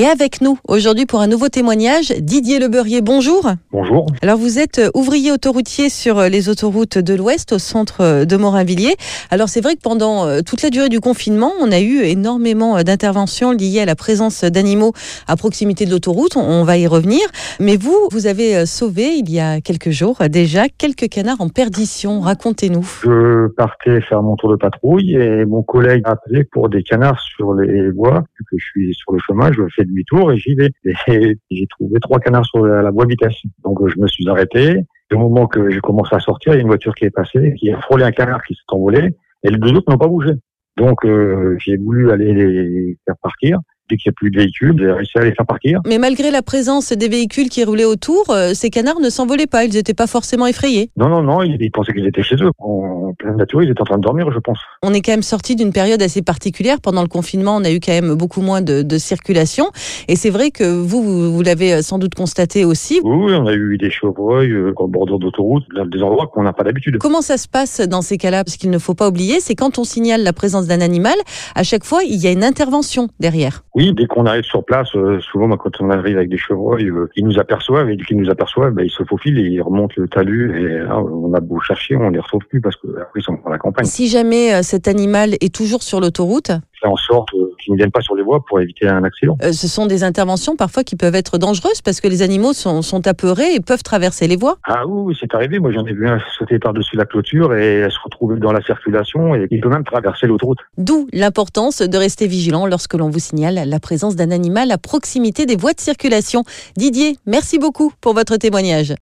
est avec nous aujourd'hui pour un nouveau témoignage. Didier Lebeurier, bonjour. Bonjour. Alors vous êtes ouvrier autoroutier sur les autoroutes de l'Ouest au centre de Morinvilliers. Alors c'est vrai que pendant euh, toute la durée du confinement, on a eu énormément d'interventions liées à la présence d'animaux à proximité de l'autoroute. On va y revenir. Mais vous, vous avez euh, sauvé il y a quelques jours déjà quelques canards en perdition. Racontez-nous. Je partais faire mon tour de patrouille et mon collègue m'a appelé pour des canards sur les voies. Vu que je suis sur le chemin, je fais demi-tour et j'y vais. Et j'ai trouvé trois canards sur la, voie vitesse. Donc je me suis arrêté. Au moment que j'ai commencé à sortir, il y a une voiture qui est passée, qui a frôlé un canard qui s'est envolé et les deux autres n'ont pas bougé. Donc euh, j'ai voulu aller les faire partir dès qu'il n'y a plus de véhicules, j'ai réussi à les faire partir. Mais malgré la présence des véhicules qui roulaient autour, euh, ces canards ne s'envolaient pas, ils n'étaient pas forcément effrayés. Non, non, non, ils, pensaient qu'ils étaient chez eux. En pleine nature, ils étaient en train de dormir, je pense. On est quand même sorti d'une période assez particulière. Pendant le confinement, on a eu quand même beaucoup moins de, circulation. Et c'est vrai que vous, vous, l'avez sans doute constaté aussi. Oui, on a eu des chevreuils euh, au bord d'autoroute, des endroits qu'on n'a pas d'habitude. Comment ça se passe dans ces cas-là? Parce qu'il ne faut pas oublier, c'est quand on signale la présence d'un animal, à chaque fois, il y a une intervention derrière. Oui, dès qu'on arrive sur place, euh, souvent quand on arrive avec des chevreuils, euh, ils nous aperçoivent et qu'ils nous aperçoivent, ben, ils se faufilent et ils remontent le talus et on a beau chercher, on les retrouve plus parce qu'après ils sont dans la campagne. Si jamais euh, cet animal est toujours sur l'autoroute, en sorte qu'ils ne viennent pas sur les voies pour éviter un accident. ce sont des interventions parfois qui peuvent être dangereuses parce que les animaux sont, sont apeurés et peuvent traverser les voies. Ah oui, c'est arrivé. Moi, j'en ai vu un sauter par-dessus la clôture et se retrouver dans la circulation et il peut même traverser l'autoroute. D'où l'importance de rester vigilant lorsque l'on vous signale la présence d'un animal à proximité des voies de circulation. Didier, merci beaucoup pour votre témoignage.